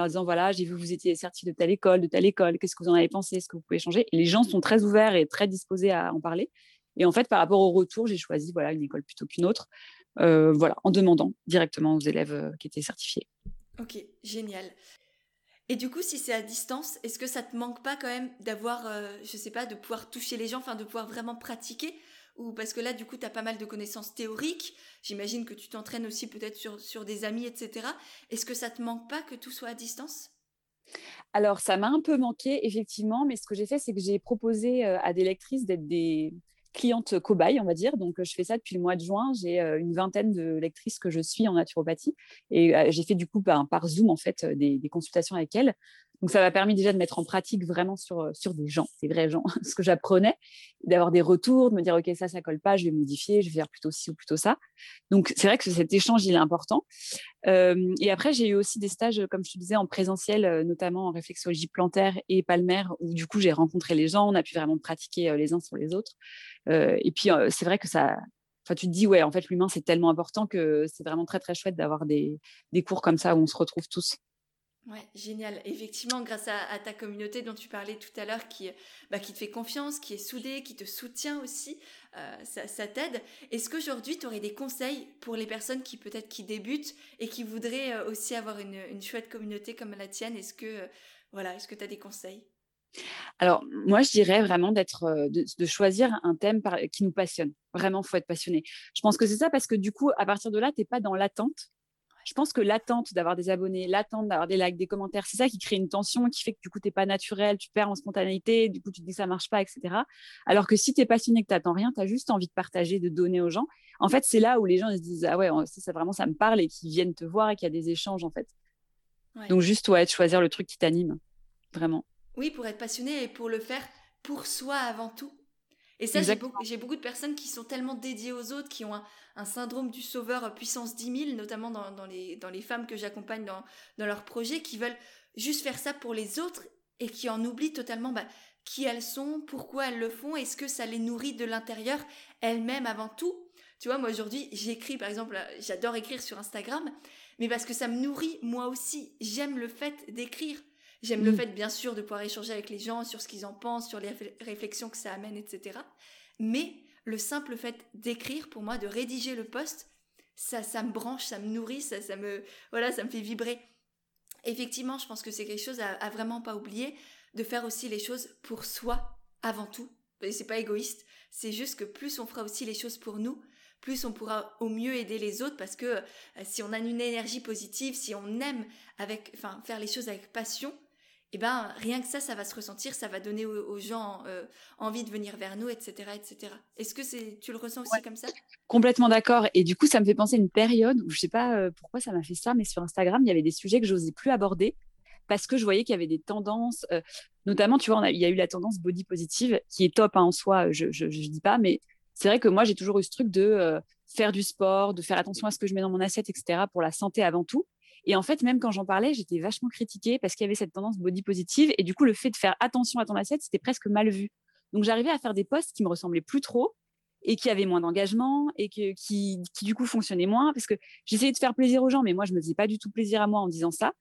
en disant voilà, j'ai vu que vous étiez certifié de telle école, de telle école, qu'est-ce que vous en avez pensé, est-ce que vous pouvez changer? Les gens sont très ouverts et très disposés à en parler. Et en fait, par rapport au retour, j'ai choisi voilà une école plutôt qu'une autre, euh, voilà, en demandant directement aux élèves euh, qui étaient certifiés. Ok, génial. Et du coup, si c'est à distance, est-ce que ça te manque pas quand même d'avoir, euh, je sais pas, de pouvoir toucher les gens, enfin de pouvoir vraiment pratiquer? Ou parce que là, du coup, tu as pas mal de connaissances théoriques. J'imagine que tu t'entraînes aussi peut-être sur, des amis, etc. Est-ce que ça te manque pas que tout soit à distance? Alors, ça m'a un peu manqué, effectivement, mais ce que j'ai fait, c'est que j'ai proposé euh, à des lectrices d'être des clientes cobayes, on va dire. Donc, je fais ça depuis le mois de juin. J'ai euh, une vingtaine de lectrices que je suis en naturopathie. Et euh, j'ai fait du coup ben, par Zoom, en fait, des consultations avec elles. Donc, ça m'a permis déjà de mettre en pratique vraiment sur, euh, sur des gens, des vrais gens, ce que j'apprenais, d'avoir des retours, de me dire, OK, ça, ça colle pas, je vais modifier, je vais faire plutôt ci ou plutôt ça. Donc, c'est vrai que cet échange, il est important. Euh, et après, j'ai eu aussi des stages, comme je te disais, en présentiel, euh, notamment en réflexologie plantaire et palmaire, où du coup, j'ai rencontré les gens, on a pu vraiment pratiquer les uns sur les autres. et puis, c'est vrai que ça, Enfin, tu te dis, ouais, en fait, l'humain, c'est tellement important que c'est vraiment très, très chouette d'avoir des, des, cours comme ça où on se retrouve tous. Ouais, génial. Effectivement, grâce à, ta communauté dont tu parlais tout à l'heure, qui, bah, qui te fait confiance, qui est soudée, qui te soutient aussi, euh, ça, t'aide. Est-ce qu'aujourd'hui, tu aurais des conseils pour les personnes qui peut-être qui débutent et qui voudraient euh, aussi avoir une, chouette communauté comme la tienne? Est-ce que euh, voilà, est-ce que tu as des conseils? Alors, moi, je dirais vraiment d'être, de, choisir un thème qui nous passionne. Vraiment, il faut être passionné. Je pense que c'est ça parce que du coup, à partir de là, tu n'es pas dans l'attente je pense que l'attente d'avoir des abonnés, l'attente d'avoir des likes, des commentaires, c'est ça qui crée une tension, qui fait que du coup, tu n'es pas naturel, tu perds en spontanéité, du coup, tu te dis que ça marche pas, etc. Alors que si tu es passionné, que tu n'attends rien, tu as juste envie de partager, de donner aux gens. En fait, c'est là où les gens se disent Ah ouais, ça, vraiment, ça me parle et qui viennent te voir et qu'il y a des échanges, en fait. Donc, juste, ouais, choisir le truc qui t'anime, vraiment. Oui, pour être passionné et pour le faire pour soi avant tout. Et ça, j'ai beaucoup, beaucoup, de personnes qui sont tellement dédiées aux autres, qui ont un, un syndrome du sauveur puissance 10 000, notamment dans, les, dans les femmes que j'accompagne dans, dans leurs projets, qui veulent juste faire ça pour les autres et qui en oublient totalement bah, qui elles sont, pourquoi elles le font, est-ce que ça les nourrit de l'intérieur elles-mêmes avant tout? Tu vois, moi aujourd'hui, j'écris par exemple, j'adore écrire sur Instagram, mais parce que ça me nourrit moi aussi. J'aime le fait d'écrire. J'aime le mm. fait, bien sûr, de pouvoir échanger avec les gens sur ce qu'ils en pensent, sur les réflexions que ça amène, etc. Mais le simple fait d'écrire, pour moi, de rédiger le poste, ça, ça me branche, ça me nourrit, ça, ça me, voilà, ça me fait vibrer. Effectivement, je pense que c'est quelque chose à, vraiment pas oublier, de faire aussi les choses pour soi avant tout. Et c'est pas égoïste, c'est juste que plus on fera aussi les choses pour nous, plus on pourra au mieux aider les autres parce que euh, si on a une énergie positive, si on aime avec, enfin, faire les choses avec passion, eh ben rien que ça, ça va se ressentir, ça va donner aux, gens euh, envie de venir vers nous, etc., etc. Est-ce que c'est, tu le ressens aussi comme ça? Complètement d'accord. Et du coup, ça me fait penser à une période où je sais pas euh, pourquoi ça m'a fait ça, mais sur Instagram, il y avait des sujets que j'osais plus aborder parce que je voyais qu'il y avait des tendances, euh, notamment, tu vois, il y a eu la tendance body positive qui est top hein, en soi, je, je, dis pas, mais c'est vrai que moi, j'ai toujours eu ce truc de faire du sport, de faire attention à ce que je mets dans mon assiette, etc., pour la santé avant tout. Et en fait, même quand j'en parlais, j'étais vachement critiquée parce qu'il y avait cette tendance body positive. Et du coup, le fait de faire attention à ton assiette, c'était presque mal vu. Donc, j'arrivais à faire des posts qui me ressemblaient plus trop et qui avaient moins d'engagement et qui, du coup fonctionnaient moins parce que j'essayais de faire plaisir aux gens, mais moi, je me faisais pas du tout plaisir à moi en disant ça.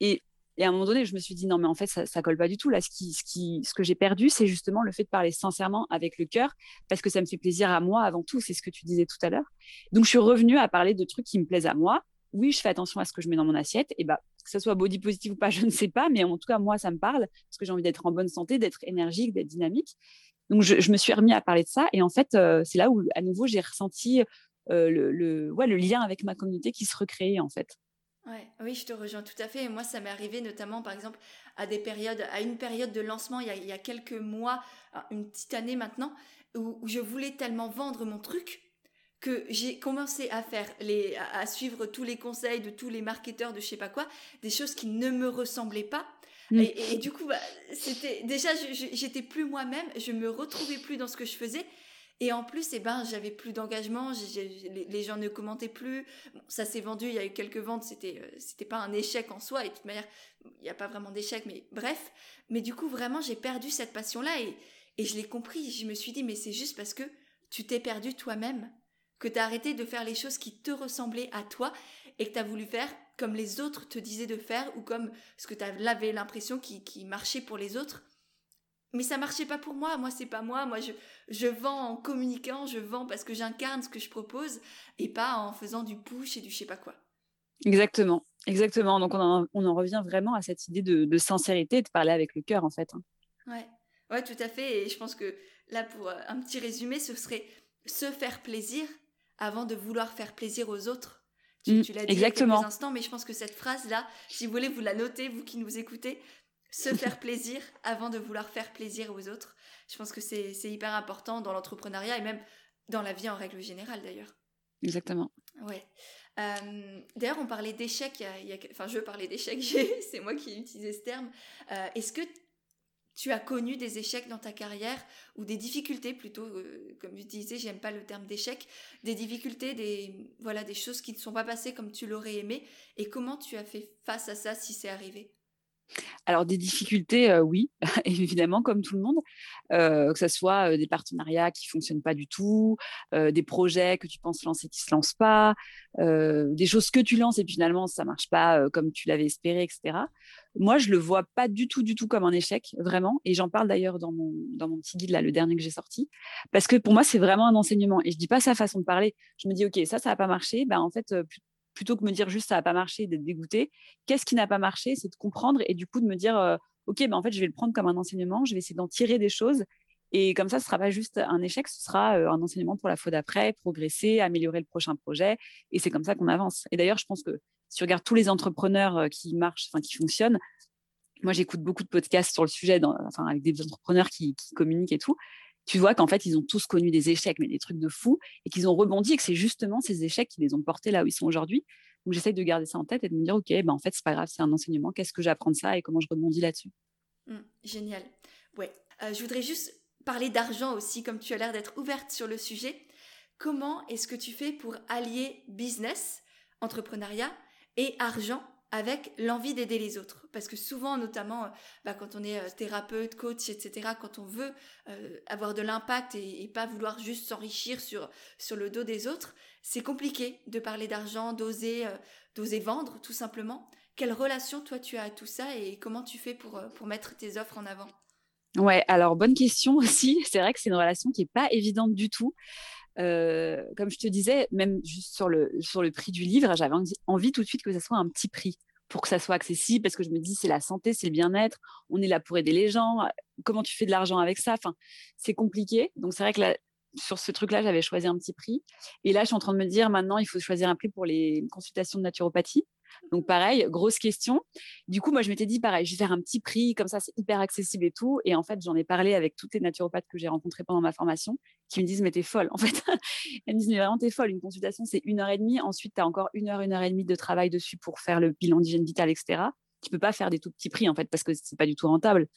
Et, à un moment donné, je me suis dit non, mais en fait, ça, ça colle pas du tout. Là, ce que j'ai perdu, c'est justement le fait de parler sincèrement avec le cœur parce que ça me fait plaisir à moi avant tout. C'est ce que tu disais tout à l'heure. Donc, je suis revenue à parler de trucs qui me plaisent à moi oui, je fais attention à ce que je mets dans mon assiette. Et bah, que ce soit body positive ou pas, je ne sais pas, mais en tout cas, moi, ça me parle parce que j'ai envie d'être en bonne santé, d'être énergique, d'être dynamique. Donc, je, me suis remis à parler de ça. Et en fait, euh, c'est là où, à nouveau, j'ai ressenti euh, le, lien avec ma communauté qui se recréait, en fait. Ouais, oui, je te rejoins tout à fait. moi, ça m'est arrivé notamment, par exemple, à une période de lancement il y a quelques mois, une petite année maintenant, où, je voulais tellement vendre mon truc que j'ai commencé à faire les, à suivre tous les conseils de tous les marketeurs de je sais pas quoi, des choses qui ne me ressemblaient pas. Mm. Et, du coup, bah, c'était déjà, j'étais plus moi-même, je me retrouvais plus dans ce que je faisais. Et en plus, eh ben, j'avais plus d'engagement, les, gens ne commentaient plus. ça s'est vendu, il y a eu quelques ventes, c'était, euh, c'était pas un échec en soi. Et de toute manière, il n'y a pas vraiment d'échec, mais bref. Mais du coup, vraiment, j'ai perdu cette passion-là et, et je l'ai compris. Je me suis dit, mais c'est juste parce que tu t'es perdu toi-même, que tu as arrêté de faire les choses qui te ressemblaient à toi et que tu as voulu faire comme les autres te disaient de faire ou comme ce que tu avais l'impression qui, qui marchait pour les autres mais ça marchait pas pour moi. Moi, c'est pas moi. Moi, je, je vends en communiquant, je vends parce que j'incarne ce que je propose et pas en faisant du push et du je sais pas quoi. Exactement, exactement. Donc, on en, on en revient vraiment à cette idée de, de sincérité, de parler avec le cœur, en fait. Hein. Ouais. ouais, tout à fait. Et je pense que là, pour euh, un petit résumé, ce serait se faire plaisir avant de vouloir faire plaisir aux autres. Tu, mmh, tu l'as dit exactement. il y a quelques instants, mais je pense que cette phrase-là, si vous voulez, vous la notez, vous qui nous écoutez, se faire plaisir avant de vouloir faire plaisir aux autres. Je pense que c'est hyper important dans l'entrepreneuriat et même dans la vie en règle générale d'ailleurs. Exactement. Ouais. Euh, d'ailleurs, on parlait d'échecs, enfin je parlais d'échecs, c'est moi qui ai utilisé ce terme. Euh, est-ce que tu as connu des échecs dans ta carrière ou des difficultés plutôt, euh, comme je disais, j'aime pas le terme d'échec, des difficultés, des voilà, des choses qui ne sont pas passées comme tu l'aurais aimé. Et comment tu as fait face à ça si c'est arrivé? Alors des difficultés, euh, oui, évidemment, comme tout le monde, euh, que ce soit euh, des partenariats qui fonctionnent pas du tout, des projets que tu penses lancer qui se lancent pas, des choses que tu lances et puis finalement ça marche pas comme tu l'avais espéré, etc. Moi, je le vois pas du tout, du tout comme un échec, vraiment. Et j'en parle d'ailleurs dans mon, dans mon petit guide, là, le dernier que j'ai sorti. Parce que pour moi, c'est vraiment un enseignement. Et je dis pas sa façon de parler. Je me dis, OK, ça, ça n'a pas marché. Ben, en fait, plutôt que me dire juste ça n'a pas marché, d'être dégoûté, qu'est-ce qui n'a pas marché? C'est de comprendre et du coup de me dire euh, ok, ben en fait je vais le prendre comme un enseignement, je vais essayer d'en tirer des choses et comme ça ce sera pas juste un échec, ce sera euh, un enseignement pour la fois d'après, progresser, améliorer le prochain projet et c'est comme ça qu'on avance. Et d'ailleurs je pense que si tu regardes tous les entrepreneurs euh, qui marchent, enfin qui fonctionnent, moi j'écoute beaucoup de podcasts sur le sujet, enfin avec des entrepreneurs qui communiquent et tout tu vois qu'en fait, ils ont tous connu des échecs, mais des trucs de fou, et qu'ils ont rebondi, et que c'est justement ces échecs qui les ont portés là où ils sont aujourd'hui. Donc, j'essaye de garder ça en tête et de me dire, OK, ben, en fait, c'est pas grave, c'est un enseignement, qu'est-ce que j'apprends de ça et comment je rebondis là-dessus? Mmh, génial. Ouais. Euh, je voudrais juste parler d'argent aussi, comme tu as l'air d'être ouverte sur le sujet. Comment est-ce que tu fais pour allier business, entrepreneuriat et argent avec l'envie d'aider les autres. Parce que souvent, notamment, euh, bah, quand on est euh, thérapeute, coach, etc., quand on veut euh, avoir de l'impact et, pas vouloir juste s'enrichir sur, sur le dos des autres, c'est compliqué de parler d'argent, d'oser, d'oser vendre, tout simplement. Quelle relation, toi, tu as à tout ça et comment tu fais pour, pour mettre tes offres en avant? Ouais, alors bonne question aussi. C'est vrai que c'est une relation qui n'est pas évidente du tout. Euh, comme je te disais, même juste sur le, sur le prix du livre, j'avais envie tout de suite que ça soit un petit prix pour que ça soit accessible, parce que je me dis, c'est la santé, c'est le bien-être, on est là pour aider les gens, comment tu fais de l'argent avec ça? Enfin, C'est compliqué. Donc c'est vrai que sur ce truc-là, j'avais choisi un petit prix. Et là, je suis en train de me dire, maintenant, il faut choisir un prix pour les consultations de naturopathie. Donc pareil, grosse question. Du coup, moi, je m'étais dit, pareil, je vais faire un petit prix, comme ça, c'est hyper accessible et tout. Et en fait, j'en ai parlé avec toutes les naturopathes que j'ai rencontrées pendant ma formation, qui me disent, mais t'es folle, en fait. Elles me disent, mais vraiment, t'es folle. Une consultation, c'est une heure et demie. Ensuite, tu as encore une heure, une heure et demie de travail dessus pour faire le bilan d'hygiène vitale, etc. Tu peux pas faire des tout petits prix, en fait, parce que c'est pas du tout rentable.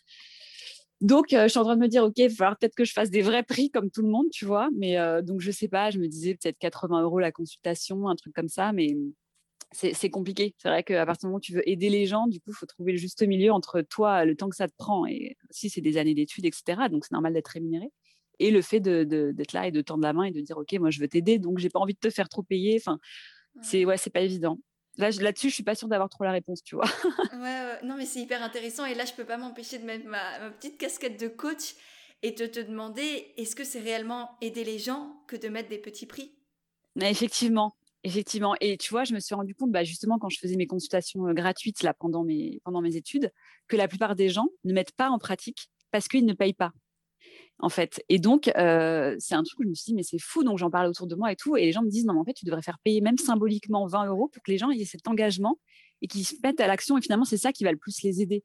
Donc, euh, je suis en train de me dire, OK, il va falloir peut-être que je fasse des vrais prix comme tout le monde, tu vois. Mais euh, donc, je sais pas, je me disais peut-être 80 euros la consultation, un truc comme ça. Mais c'est compliqué. C'est vrai qu'à partir du moment où tu veux aider les gens, du coup, il faut trouver le juste milieu entre toi, le temps que ça te prend, et si c'est des années d'études, etc. Donc, c'est normal d'être rémunéré. Et le fait d'être de, là et de tendre la main et de dire, OK, moi, je veux t'aider, donc j'ai pas envie de te faire trop payer. Enfin, c'est ouais, c'est pas évident. Là, là-dessus, je suis pas sûre d'avoir trop la réponse, tu vois. ouais, non, mais c'est hyper intéressant. Et là, je peux pas m'empêcher de mettre ma, petite casquette de coach et de te demander, est-ce que c'est réellement aider les gens que de mettre des petits prix? Mais Effectivement, Effectivement. Et tu vois, je me suis rendu compte, bah, justement, quand je faisais mes consultations gratuites pendant, mes, études, que la plupart des gens ne mettent pas en pratique parce qu'ils ne payent pas. en fait. Et donc, c'est un truc où je me suis dit, mais c'est fou. Donc, j'en parlais autour de moi et tout. Et les gens me disent, non, mais en fait, tu devrais faire payer même symboliquement 20 euros pour que les gens aient cet engagement et qu'ils se mettent à l'action. Et finalement, c'est ça qui va le plus les aider.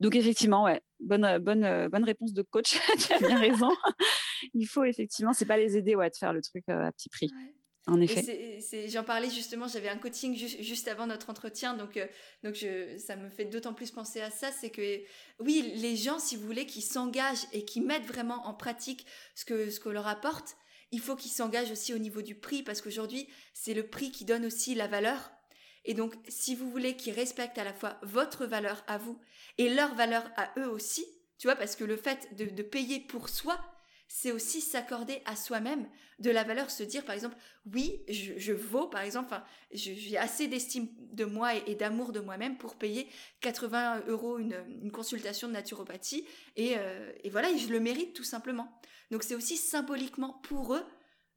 Donc, effectivement, ouais, bonne, bonne, bonne réponse de coach. tu as bien raison. Il faut effectivement, c'est pas les aider ouais, de faire le truc à petit prix. En effet. J'en parlais justement, j'avais un coaching juste avant notre entretien, donc, euh, donc je, ça me fait d'autant plus penser à ça, c'est que oui, les gens, si vous voulez, qui s'engagent et qui mettent vraiment en pratique ce que, ce qu'on leur apporte, il faut qu'ils s'engagent aussi au niveau du prix, parce qu'aujourd'hui, c'est le prix qui donne aussi la valeur. Et donc, si vous voulez qu'ils respectent à la fois votre valeur à vous et leur valeur à eux aussi, tu vois, parce que le fait de, de payer pour soi, c'est aussi s'accorder à soi-même de la valeur, se dire par exemple, oui, je, vaux, par exemple, j'ai assez d'estime de moi et, d'amour de moi-même pour payer 80 euros une, consultation de naturopathie, euh, et, voilà, et je le mérite tout simplement. Donc c'est aussi symboliquement pour eux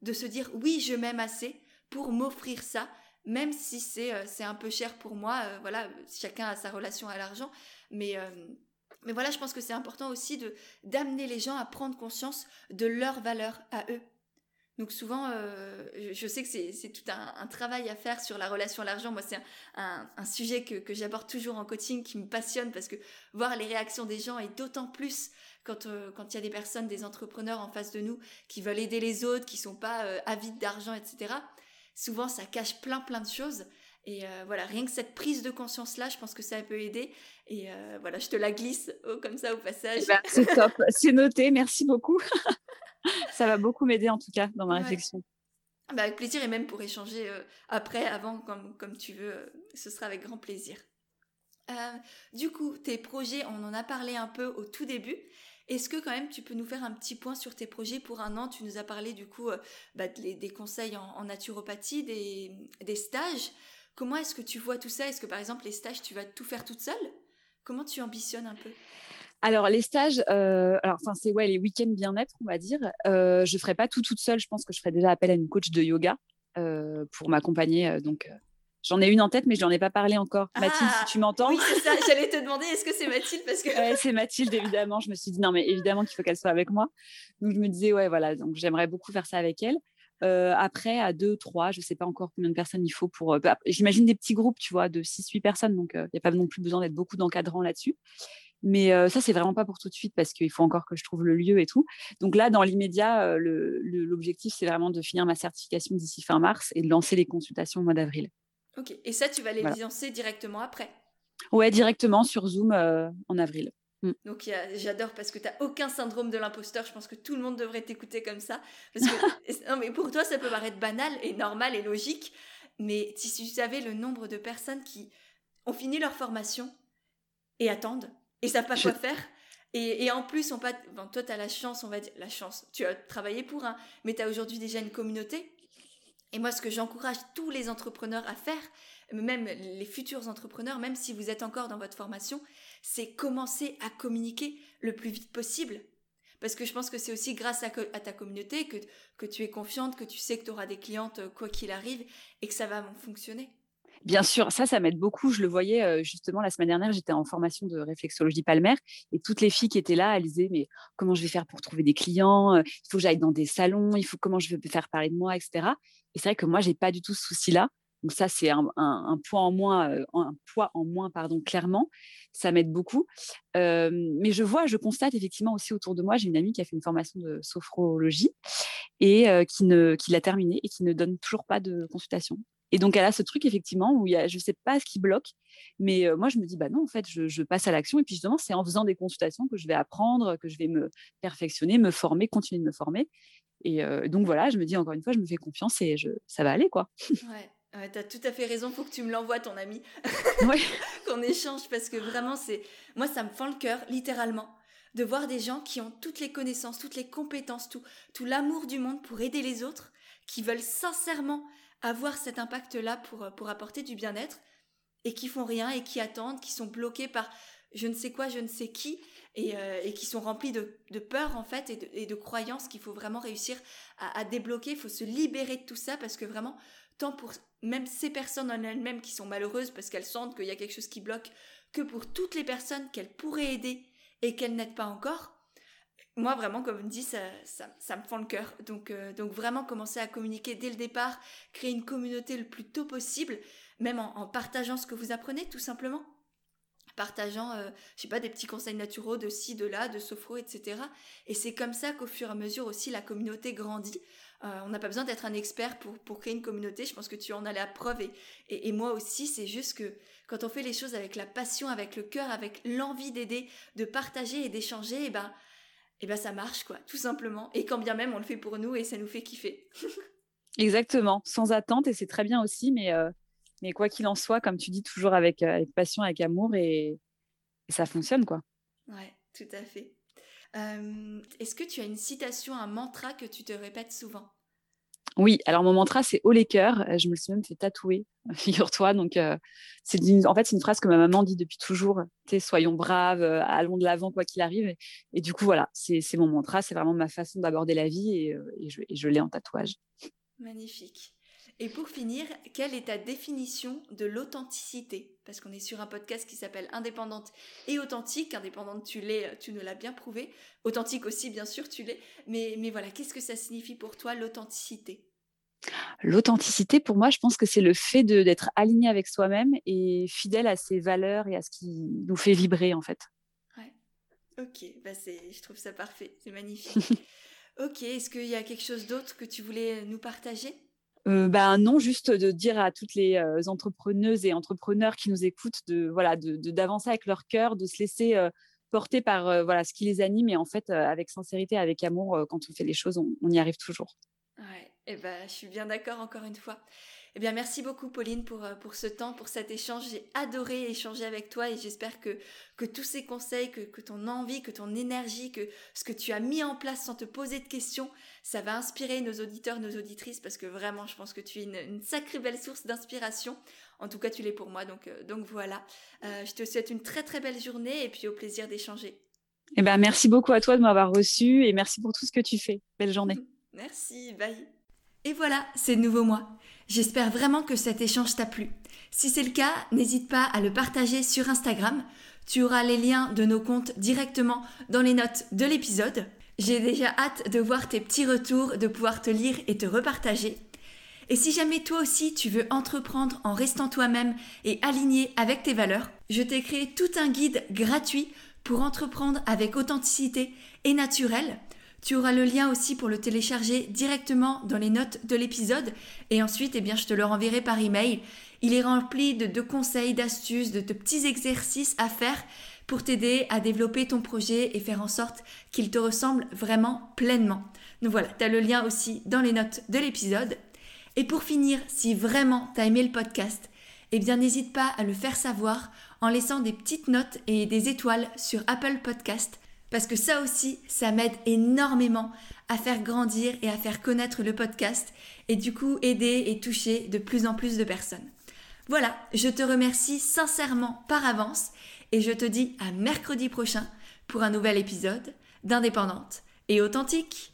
de se dire, oui, je m'aime assez pour m'offrir ça, même si c'est euh, un peu cher pour moi, euh, voilà, chacun a sa relation à l'argent, mais mais voilà, je pense que c'est important aussi de d'amener les gens à prendre conscience de leur valeur à eux. Donc souvent, euh, je sais que c'est tout un, travail à faire sur la relation à l'argent. Moi, c'est un, un, sujet que, que j'aborde toujours en coaching, qui me passionne parce que voir les réactions des gens et d'autant plus quand euh, quand il y a des personnes, des entrepreneurs en face de nous qui veulent aider les autres, qui sont pas euh, avides d'argent, etc. Souvent, ça cache plein plein de choses. Et euh, voilà, rien que cette prise de conscience-là, je pense que ça peut aider. Et euh, voilà, je te la glisse comme ça au passage. Eh ben, c'est top, c'est noté, merci beaucoup. ça va beaucoup m'aider en tout cas dans ma réflexion. Bah, avec plaisir et même pour échanger euh, après, avant, comme, comme tu veux, ce sera avec grand plaisir. du coup, tes projets, on en a parlé un peu au tout début. Est-ce que quand même tu peux nous faire un petit point sur tes projets pour un an? Tu nous as parlé du coup bah, des, conseils en, en naturopathie, des, des stages. Comment est-ce que tu vois tout ça? Est-ce que par exemple les stages, tu vas tout faire toute seule? Comment tu ambitionnes un peu? Alors les stages, euh, alors enfin c'est ouais les week-ends bien-être on va dire. Euh, je ferai pas tout toute seule. Je pense que je ferai déjà appel à une coach de yoga euh, pour m'accompagner. Euh, donc j'en ai une en tête, mais je n'en ai pas parlé encore. Mathilde, si tu m'entends? Oui c'est ça. J'allais te demander est-ce que c'est Mathilde? Parce que. ouais, c'est Mathilde évidemment. Je me suis dit non mais évidemment qu'il faut qu'elle soit avec moi. Donc je me disais ouais voilà donc j'aimerais beaucoup faire ça avec elle. Euh, après, à deux, trois, je ne sais pas encore combien de personnes il faut pour. Euh, bah, j'imagine des petits groupes, tu vois, de 6-8 personnes. Donc, il n'y a pas non plus besoin d'être beaucoup d'encadrants là-dessus. Mais ça, c'est vraiment pas pour tout de suite parce qu'il faut encore que je trouve le lieu et tout. Donc là, dans l'immédiat, l'objectif, c'est vraiment de finir ma certification d'ici fin mars et de lancer les consultations au mois d'avril. Ok. Et ça, tu vas les lancer directement après? Ouais, directement sur Zoom en avril. Mm. Donc j'adore parce que tu n'as aucun syndrome de l'imposteur. Je pense que tout le monde devrait t'écouter comme ça. Parce que, non, mais pour toi, ça peut paraître banal et normal et logique. Mais si tu savais le nombre de personnes qui ont fini leur formation et attendent et savent pas quoi faire. Et, en plus, on pas, toi, tu as la chance, on va dire, la chance, tu as travaillé pour un, mais tu as aujourd'hui déjà une communauté. Et moi, ce que j'encourage tous les entrepreneurs à faire, même les futurs entrepreneurs, même si vous êtes encore dans votre formation, c'est commencer à communiquer le plus vite possible. Parce que je pense que c'est aussi grâce à, ta communauté que, tu es confiante, que tu sais que tu auras des clientes quoi qu'il arrive et que ça va fonctionner. Bien sûr, ça, ça m'aide beaucoup. Je le voyais justement la semaine dernière, j'étais en formation de réflexologie palmaire et toutes les filles qui étaient là, elles disaient mais comment je vais faire pour trouver des clients Il faut que j'aille dans des salons, il faut comment je vais faire parler de moi, etc. Et c'est vrai que moi, j'ai pas du tout ce souci-là. Donc ça, c'est un, point en moins, un poids en moins, pardon, clairement. Ça m'aide beaucoup. Mais je vois, je constate effectivement aussi autour de moi, j'ai une amie qui a fait une formation de sophrologie et qui, ne, qui l'a terminée et qui ne donne toujours pas de consultation. Et donc, elle a ce truc, effectivement, où il y a, je ne sais pas ce qui bloque, mais moi, je me dis, bah non, en fait, je, je passe à l'action. Et puis, justement, c'est en faisant des consultations que je vais apprendre, que je vais me perfectionner, me former, continuer de me former. Et donc, voilà, je me dis, encore une fois, je me fais confiance et je, ça va aller, quoi. Ouais. Ouais, t'as tout à fait raison, faut que tu me l'envoies ton ami. Qu'on échange parce que vraiment c'est moi ça me fend le cœur littéralement de voir des gens qui ont toutes les connaissances, toutes les compétences, tout tout l'amour du monde pour aider les autres, qui veulent sincèrement avoir cet impact là pour pour apporter du bien-être et qui font rien et qui attendent, qui sont bloqués par je ne sais quoi, je ne sais qui, et, euh, et qui sont remplis de, de, peur en fait et de, de croyances qu'il faut vraiment réussir à, à débloquer. Il faut se libérer de tout ça parce que vraiment, tant pour même ces personnes en elles-mêmes qui sont malheureuses parce qu'elles sentent qu'il y a quelque chose qui bloque, que pour toutes les personnes qu'elles pourraient aider et qu'elles n'aident pas encore, moi, vraiment, comme dit, ça, ça, ça me fend le cœur. Donc, euh, donc, vraiment, commencer à communiquer dès le départ, créer une communauté le plus tôt possible, même en, partageant ce que vous apprenez, tout simplement. Partageant, euh, je sais pas, des petits conseils naturels de ci, de là, de sophro, etc. Et c'est comme ça qu'au fur et à mesure aussi, la communauté grandit. Euh, on n'a pas besoin d'être un expert pour, créer une communauté. Je pense que tu en as la preuve et moi aussi. C'est juste que quand on fait les choses avec la passion, avec le cœur, avec l'envie d'aider, de partager et d'échanger, et eh ben, et eh ben ça marche quoi, tout simplement. Et quand bien même on le fait pour nous et ça nous fait kiffer. Exactement, sans attente et c'est très bien aussi, mais, euh, mais quoi qu'il en soit, comme tu dis, toujours avec, euh, avec passion, avec amour et, ça fonctionne quoi. Ouais, tout à fait. Euh, est-ce que tu as une citation, un mantra que tu te répètes souvent? Oui, alors mon mantra, c'est haut les cœurs. Je me suis même fait tatouer, figure-toi. Donc, euh, c'est en fait, c'est une phrase que ma maman dit depuis toujours. soyons braves, euh, allons de l'avant, quoi qu'il arrive. Et, du coup, voilà, c'est mon mantra. C'est vraiment ma façon d'aborder la vie et, euh, je l'ai en tatouage. Magnifique. Et pour finir, quelle est ta définition de l'authenticité? Parce qu'on est sur un podcast qui s'appelle Indépendante et authentique. Indépendante, tu l'es, tu nous l'as bien prouvé. Authentique aussi, bien sûr, tu l'es. Mais, mais voilà, qu'est-ce que ça signifie pour toi l'authenticité? L'authenticité, pour moi, je pense que c'est le fait d'être aligné avec soi-même et fidèle à ses valeurs et à ce qui nous fait vibrer, en fait. Ouais. Ok, bah je trouve ça parfait, c'est magnifique. ok, est-ce qu'il y a quelque chose d'autre que tu voulais nous partager? Euh, bah, non, juste de dire à toutes les euh, entrepreneuses et entrepreneurs qui nous écoutent de voilà d'avancer avec leur cœur, de se laisser euh, porter par voilà ce qui les anime et en fait avec sincérité, avec amour, quand on fait les choses, on y arrive toujours. Et eh ben, je suis bien d'accord encore une fois. Eh bien, merci beaucoup, Pauline, pour, euh, pour ce temps, pour cet échange. J'ai adoré échanger avec toi et j'espère que, que tous ces conseils, que, que ton envie, que ton énergie, que ce que tu as mis en place sans te poser de questions, ça va inspirer nos auditeurs, nos auditrices, parce que vraiment, je pense que tu es une, sacrée belle source d'inspiration. En tout cas, tu l'es pour moi. Donc, euh, donc voilà. Euh, je te souhaite une très, très belle journée et puis au plaisir d'échanger. Eh ben, merci beaucoup à toi de m'avoir reçu et merci pour tout ce que tu fais. Belle journée. Merci, bye. Et voilà, c'est de nouveau moi. J'espère vraiment que cet échange t'a plu. Si c'est le cas, n'hésite pas à le partager sur Instagram. Tu auras les liens de nos comptes directement dans les notes de l'épisode. J'ai déjà hâte de voir tes petits retours, de pouvoir te lire et te repartager. Et si jamais toi aussi tu veux entreprendre en restant toi-même et aligné avec tes valeurs, je t'ai créé tout un guide gratuit pour entreprendre avec authenticité et naturel tu auras le lien aussi pour le télécharger directement dans les notes de l'épisode et ensuite eh bien, je te le renverrai par email. Il est rempli de, conseils, d'astuces, de, petits exercices à faire pour t'aider à développer ton projet et faire en sorte qu'il te ressemble vraiment pleinement. Donc voilà, tu as le lien aussi dans les notes de l'épisode. Et pour finir, si vraiment tu as aimé le podcast, eh bien n'hésite pas à le faire savoir en laissant des petites notes et des étoiles sur Apple Podcast parce que ça aussi, ça m'aide énormément à faire grandir et à faire connaître le podcast et du coup aider et toucher de plus en plus de personnes. Voilà, je te remercie sincèrement par avance et je te dis à mercredi prochain pour un nouvel épisode d'Indépendante et authentique.